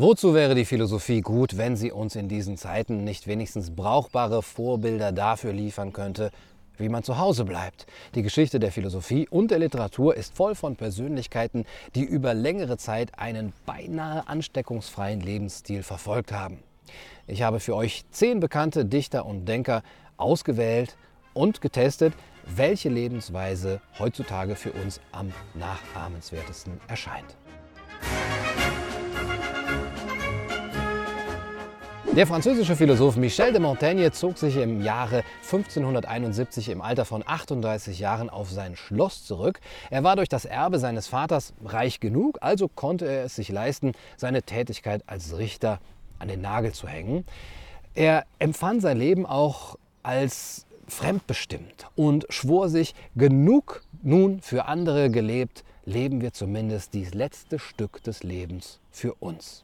Wozu wäre die Philosophie gut, wenn sie uns in diesen Zeiten nicht wenigstens brauchbare Vorbilder dafür liefern könnte, wie man zu Hause bleibt? Die Geschichte der Philosophie und der Literatur ist voll von Persönlichkeiten, die über längere Zeit einen beinahe ansteckungsfreien Lebensstil verfolgt haben. Ich habe für euch zehn bekannte Dichter und Denker ausgewählt und getestet, welche Lebensweise heutzutage für uns am nachahmenswertesten erscheint. Der französische Philosoph Michel de Montaigne zog sich im Jahre 1571 im Alter von 38 Jahren auf sein Schloss zurück. Er war durch das Erbe seines Vaters reich genug, also konnte er es sich leisten, seine Tätigkeit als Richter an den Nagel zu hängen. Er empfand sein Leben auch als fremdbestimmt und schwor sich, genug nun für andere gelebt, leben wir zumindest dies letzte Stück des Lebens für uns.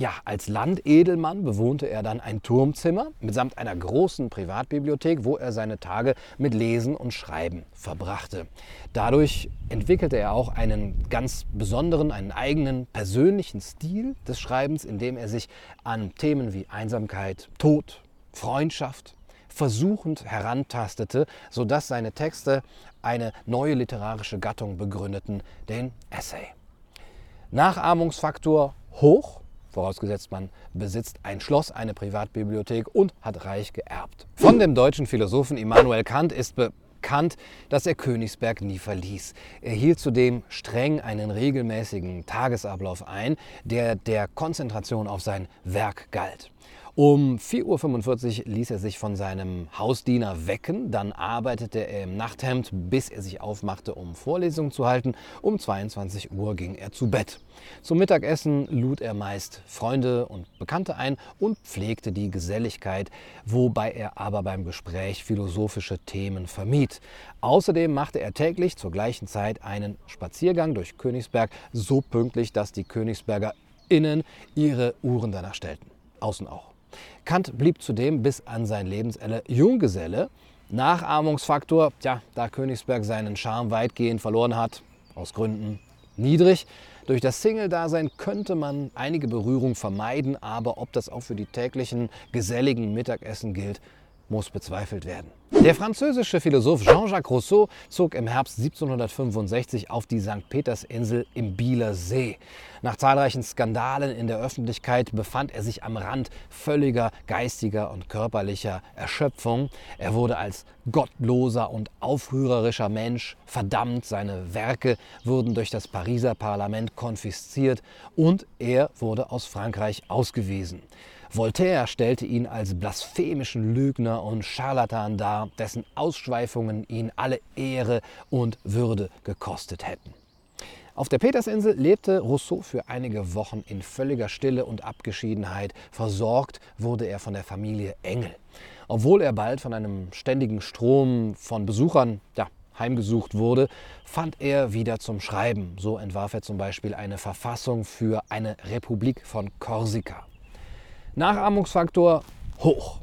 Ja, als Landedelmann bewohnte er dann ein Turmzimmer mitsamt einer großen Privatbibliothek, wo er seine Tage mit Lesen und Schreiben verbrachte. Dadurch entwickelte er auch einen ganz besonderen, einen eigenen persönlichen Stil des Schreibens, indem er sich an Themen wie Einsamkeit, Tod, Freundschaft versuchend herantastete, sodass seine Texte eine neue literarische Gattung begründeten, den Essay. Nachahmungsfaktor hoch, vorausgesetzt man besitzt ein Schloss, eine Privatbibliothek und hat reich geerbt. Von dem deutschen Philosophen Immanuel Kant ist bekannt, dass er Königsberg nie verließ. Er hielt zudem streng einen regelmäßigen Tagesablauf ein, der der Konzentration auf sein Werk galt. Um 4.45 Uhr ließ er sich von seinem Hausdiener wecken, dann arbeitete er im Nachthemd, bis er sich aufmachte, um Vorlesungen zu halten. Um 22 Uhr ging er zu Bett. Zum Mittagessen lud er meist Freunde und Bekannte ein und pflegte die Geselligkeit, wobei er aber beim Gespräch philosophische Themen vermied. Außerdem machte er täglich zur gleichen Zeit einen Spaziergang durch Königsberg, so pünktlich, dass die Königsberger innen ihre Uhren danach stellten. Außen auch. Kant blieb zudem bis an sein Lebensende Junggeselle. Nachahmungsfaktor, ja, da Königsberg seinen Charme weitgehend verloren hat, aus Gründen niedrig. Durch das Single-Dasein könnte man einige Berührungen vermeiden, aber ob das auch für die täglichen geselligen Mittagessen gilt, muss bezweifelt werden. Der französische Philosoph Jean-Jacques Rousseau zog im Herbst 1765 auf die St. Petersinsel im Bieler See. Nach zahlreichen Skandalen in der Öffentlichkeit befand er sich am Rand völliger geistiger und körperlicher Erschöpfung. Er wurde als gottloser und aufrührerischer Mensch verdammt. Seine Werke wurden durch das Pariser Parlament konfisziert und er wurde aus Frankreich ausgewiesen. Voltaire stellte ihn als blasphemischen Lügner und Scharlatan dar, dessen Ausschweifungen ihn alle Ehre und Würde gekostet hätten. Auf der Petersinsel lebte Rousseau für einige Wochen in völliger Stille und Abgeschiedenheit. Versorgt wurde er von der Familie Engel. Obwohl er bald von einem ständigen Strom von Besuchern ja, heimgesucht wurde, fand er wieder zum Schreiben. So entwarf er zum Beispiel eine Verfassung für eine Republik von Korsika. Nachahmungsfaktor hoch.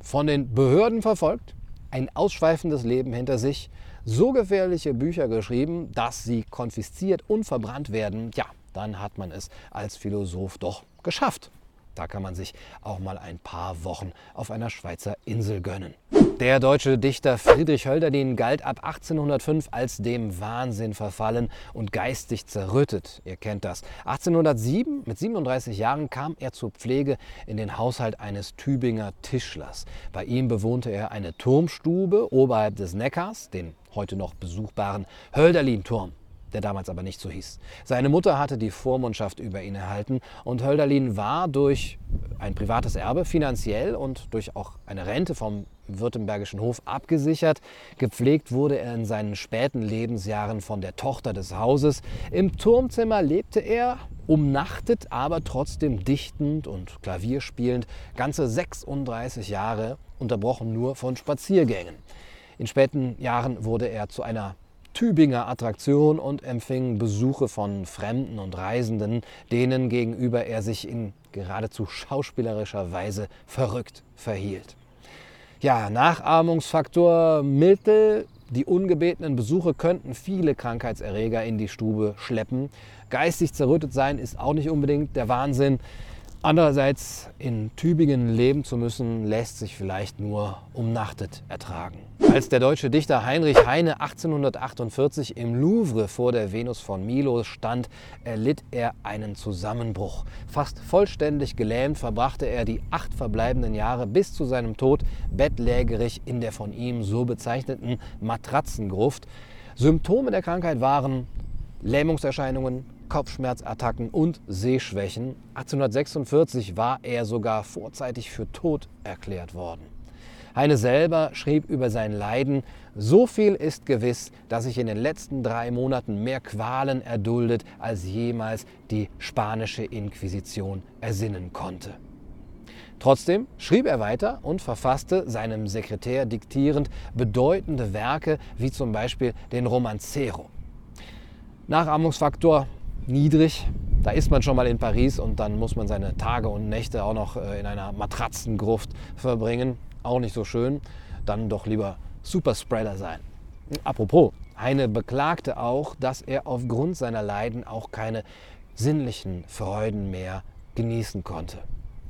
Von den Behörden verfolgt, ein ausschweifendes Leben hinter sich, so gefährliche Bücher geschrieben, dass sie konfisziert und verbrannt werden, ja, dann hat man es als Philosoph doch geschafft. Da kann man sich auch mal ein paar Wochen auf einer Schweizer Insel gönnen. Der deutsche Dichter Friedrich Hölderlin galt ab 1805 als dem Wahnsinn verfallen und geistig zerrüttet. Ihr kennt das. 1807, mit 37 Jahren, kam er zur Pflege in den Haushalt eines Tübinger Tischlers. Bei ihm bewohnte er eine Turmstube oberhalb des Neckars, den heute noch besuchbaren Hölderlin-Turm der damals aber nicht so hieß. Seine Mutter hatte die Vormundschaft über ihn erhalten und Hölderlin war durch ein privates Erbe finanziell und durch auch eine Rente vom württembergischen Hof abgesichert. Gepflegt wurde er in seinen späten Lebensjahren von der Tochter des Hauses. Im Turmzimmer lebte er, umnachtet, aber trotzdem dichtend und klavierspielend, ganze 36 Jahre, unterbrochen nur von Spaziergängen. In späten Jahren wurde er zu einer Tübinger Attraktion und empfing Besuche von Fremden und Reisenden, denen gegenüber er sich in geradezu schauspielerischer Weise verrückt verhielt. Ja, Nachahmungsfaktor Mittel. Die ungebetenen Besuche könnten viele Krankheitserreger in die Stube schleppen. Geistig zerrüttet sein ist auch nicht unbedingt der Wahnsinn. Andererseits in Tübingen leben zu müssen, lässt sich vielleicht nur umnachtet ertragen. Als der deutsche Dichter Heinrich Heine 1848 im Louvre vor der Venus von Milo stand, erlitt er einen Zusammenbruch. Fast vollständig gelähmt verbrachte er die acht verbleibenden Jahre bis zu seinem Tod bettlägerig in der von ihm so bezeichneten Matratzengruft. Symptome der Krankheit waren Lähmungserscheinungen, Kopfschmerzattacken und Sehschwächen. 1846 war er sogar vorzeitig für tot erklärt worden. Heine selber schrieb über sein Leiden, so viel ist gewiss, dass ich in den letzten drei Monaten mehr Qualen erduldet, als jemals die spanische Inquisition ersinnen konnte. Trotzdem schrieb er weiter und verfasste, seinem Sekretär diktierend, bedeutende Werke wie zum Beispiel den Romancero. Nachahmungsfaktor niedrig. Da ist man schon mal in Paris und dann muss man seine Tage und Nächte auch noch äh, in einer Matratzengruft verbringen. Auch nicht so schön. Dann doch lieber Superspreader sein. Apropos, Heine beklagte auch, dass er aufgrund seiner Leiden auch keine sinnlichen Freuden mehr genießen konnte.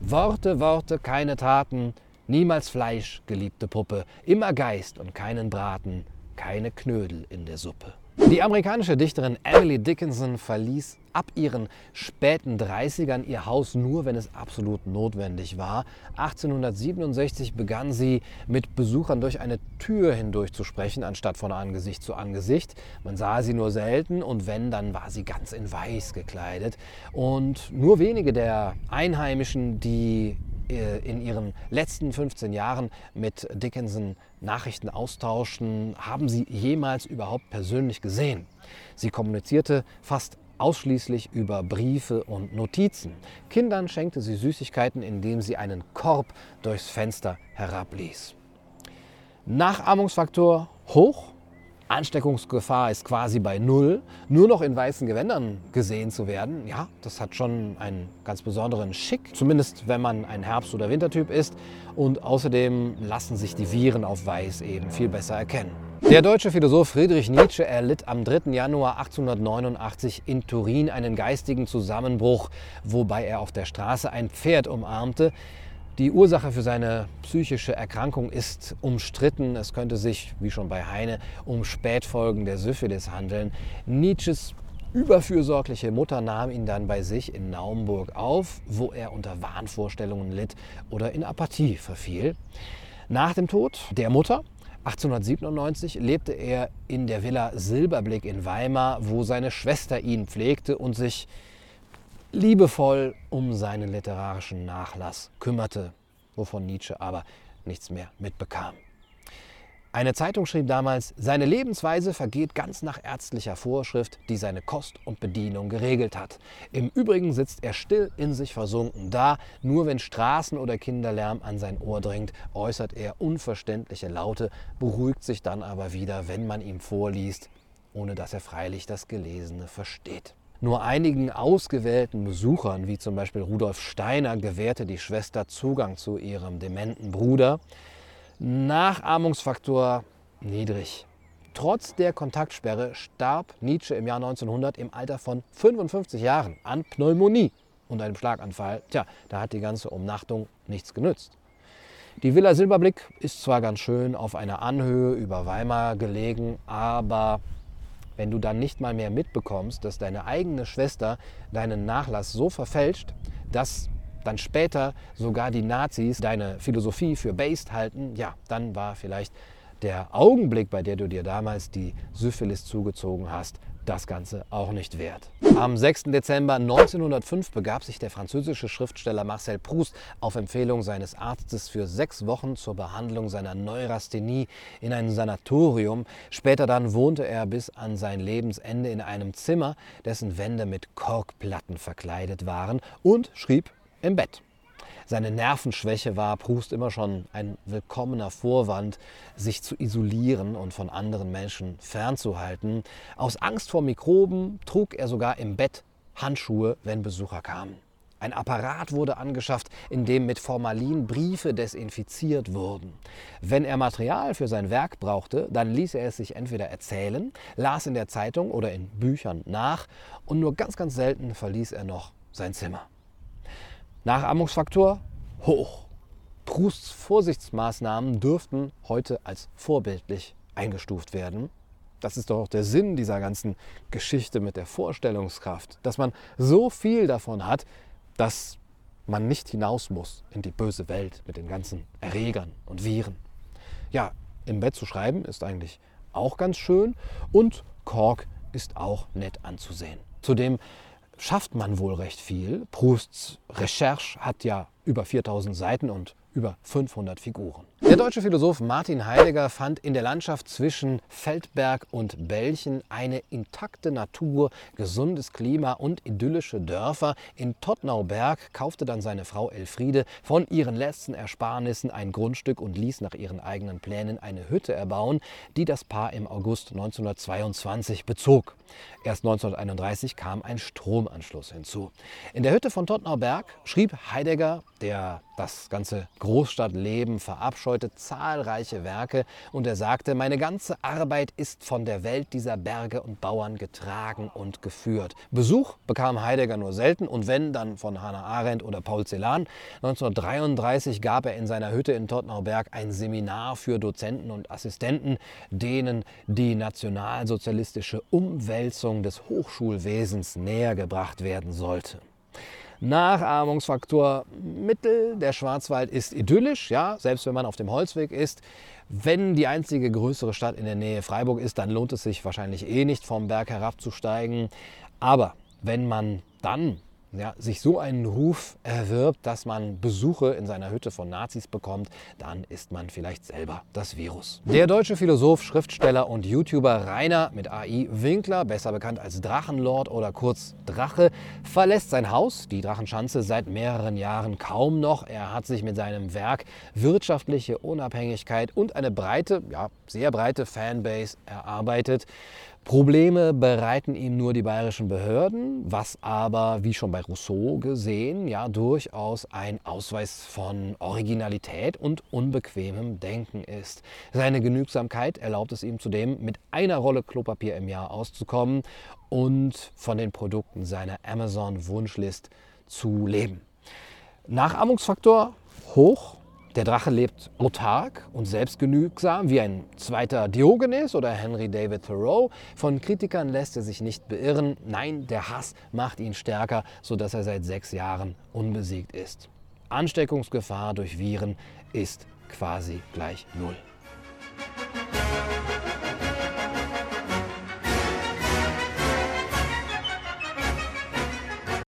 Worte, Worte, keine Taten, niemals Fleisch, geliebte Puppe, immer Geist und keinen Braten, keine Knödel in der Suppe. Die amerikanische Dichterin Emily Dickinson verließ ab ihren späten 30ern ihr Haus nur, wenn es absolut notwendig war. 1867 begann sie mit Besuchern durch eine Tür hindurch zu sprechen, anstatt von Angesicht zu Angesicht. Man sah sie nur selten und wenn, dann war sie ganz in Weiß gekleidet. Und nur wenige der Einheimischen, die in ihren letzten 15 Jahren mit Dickinson Nachrichten austauschen, haben sie jemals überhaupt persönlich gesehen. Sie kommunizierte fast ausschließlich über Briefe und Notizen. Kindern schenkte sie Süßigkeiten, indem sie einen Korb durchs Fenster herabließ. Nachahmungsfaktor hoch, Ansteckungsgefahr ist quasi bei Null. Nur noch in weißen Gewändern gesehen zu werden, ja, das hat schon einen ganz besonderen Schick, zumindest wenn man ein Herbst- oder Wintertyp ist. Und außerdem lassen sich die Viren auf Weiß eben viel besser erkennen. Der deutsche Philosoph Friedrich Nietzsche erlitt am 3. Januar 1889 in Turin einen geistigen Zusammenbruch, wobei er auf der Straße ein Pferd umarmte. Die Ursache für seine psychische Erkrankung ist umstritten. Es könnte sich, wie schon bei Heine, um Spätfolgen der Syphilis handeln. Nietzsches überfürsorgliche Mutter nahm ihn dann bei sich in Naumburg auf, wo er unter Wahnvorstellungen litt oder in Apathie verfiel. Nach dem Tod der Mutter 1897 lebte er in der Villa Silberblick in Weimar, wo seine Schwester ihn pflegte und sich liebevoll um seinen literarischen Nachlass kümmerte, wovon Nietzsche aber nichts mehr mitbekam. Eine Zeitung schrieb damals, seine Lebensweise vergeht ganz nach ärztlicher Vorschrift, die seine Kost und Bedienung geregelt hat. Im Übrigen sitzt er still in sich versunken da, nur wenn Straßen- oder Kinderlärm an sein Ohr dringt, äußert er unverständliche Laute, beruhigt sich dann aber wieder, wenn man ihm vorliest, ohne dass er freilich das Gelesene versteht. Nur einigen ausgewählten Besuchern, wie zum Beispiel Rudolf Steiner, gewährte die Schwester Zugang zu ihrem dementen Bruder. Nachahmungsfaktor niedrig. Trotz der Kontaktsperre starb Nietzsche im Jahr 1900 im Alter von 55 Jahren an Pneumonie und einem Schlaganfall. Tja, da hat die ganze Umnachtung nichts genützt. Die Villa Silberblick ist zwar ganz schön auf einer Anhöhe über Weimar gelegen, aber wenn du dann nicht mal mehr mitbekommst, dass deine eigene Schwester deinen Nachlass so verfälscht, dass dann später sogar die Nazis deine Philosophie für based halten, ja, dann war vielleicht der Augenblick, bei der du dir damals die Syphilis zugezogen hast, das Ganze auch nicht wert. Am 6. Dezember 1905 begab sich der französische Schriftsteller Marcel Proust auf Empfehlung seines Arztes für sechs Wochen zur Behandlung seiner Neurasthenie in ein Sanatorium. Später dann wohnte er bis an sein Lebensende in einem Zimmer, dessen Wände mit Korkplatten verkleidet waren und schrieb im Bett. Seine Nervenschwäche war Proust immer schon ein willkommener Vorwand, sich zu isolieren und von anderen Menschen fernzuhalten. Aus Angst vor Mikroben trug er sogar im Bett Handschuhe, wenn Besucher kamen. Ein Apparat wurde angeschafft, in dem mit Formalin Briefe desinfiziert wurden. Wenn er Material für sein Werk brauchte, dann ließ er es sich entweder erzählen, las in der Zeitung oder in Büchern nach und nur ganz, ganz selten verließ er noch sein Zimmer. Nachahmungsfaktor hoch. Prousts Vorsichtsmaßnahmen dürften heute als vorbildlich eingestuft werden. Das ist doch auch der Sinn dieser ganzen Geschichte mit der Vorstellungskraft, dass man so viel davon hat, dass man nicht hinaus muss in die böse Welt mit den ganzen Erregern und Viren. Ja, im Bett zu schreiben ist eigentlich auch ganz schön und Kork ist auch nett anzusehen. Zudem schafft man wohl recht viel. Prousts Recherche hat ja über 4000 Seiten und über 500 Figuren. Der deutsche Philosoph Martin Heidegger fand in der Landschaft zwischen Feldberg und Belchen eine intakte Natur, gesundes Klima und idyllische Dörfer. In Tottnauberg kaufte dann seine Frau Elfriede von ihren letzten Ersparnissen ein Grundstück und ließ nach ihren eigenen Plänen eine Hütte erbauen, die das Paar im August 1922 bezog. Erst 1931 kam ein Stromanschluss hinzu. In der Hütte von Tottnauberg schrieb Heidegger, der das ganze Großstadtleben verabscheute, zahlreiche Werke und er sagte, meine ganze Arbeit ist von der Welt dieser Berge und Bauern getragen und geführt. Besuch bekam Heidegger nur selten und wenn, dann von Hannah Arendt oder Paul Celan. 1933 gab er in seiner Hütte in Tottnauberg ein Seminar für Dozenten und Assistenten, denen die nationalsozialistische Umwälzung des Hochschulwesens näher gebracht werden sollte. Nachahmungsfaktor Mittel. Der Schwarzwald ist idyllisch, ja, selbst wenn man auf dem Holzweg ist. Wenn die einzige größere Stadt in der Nähe Freiburg ist, dann lohnt es sich wahrscheinlich eh nicht vom Berg herabzusteigen. Aber wenn man dann ja, sich so einen Ruf erwirbt, dass man Besuche in seiner Hütte von Nazis bekommt, dann ist man vielleicht selber das Virus. Der deutsche Philosoph, Schriftsteller und YouTuber Rainer mit AI Winkler, besser bekannt als Drachenlord oder kurz Drache, verlässt sein Haus, die Drachenschanze, seit mehreren Jahren kaum noch. Er hat sich mit seinem Werk wirtschaftliche Unabhängigkeit und eine breite, ja, sehr breite Fanbase erarbeitet. Probleme bereiten ihm nur die bayerischen Behörden, was aber, wie schon bei Rousseau gesehen, ja durchaus ein Ausweis von Originalität und unbequemem Denken ist. Seine Genügsamkeit erlaubt es ihm zudem, mit einer Rolle Klopapier im Jahr auszukommen und von den Produkten seiner Amazon-Wunschlist zu leben. Nachahmungsfaktor hoch, der Drache lebt autark und selbstgenügsam wie ein zweiter Diogenes oder Henry David Thoreau. Von Kritikern lässt er sich nicht beirren. Nein, der Hass macht ihn stärker, sodass er seit sechs Jahren unbesiegt ist. Ansteckungsgefahr durch Viren ist quasi gleich null.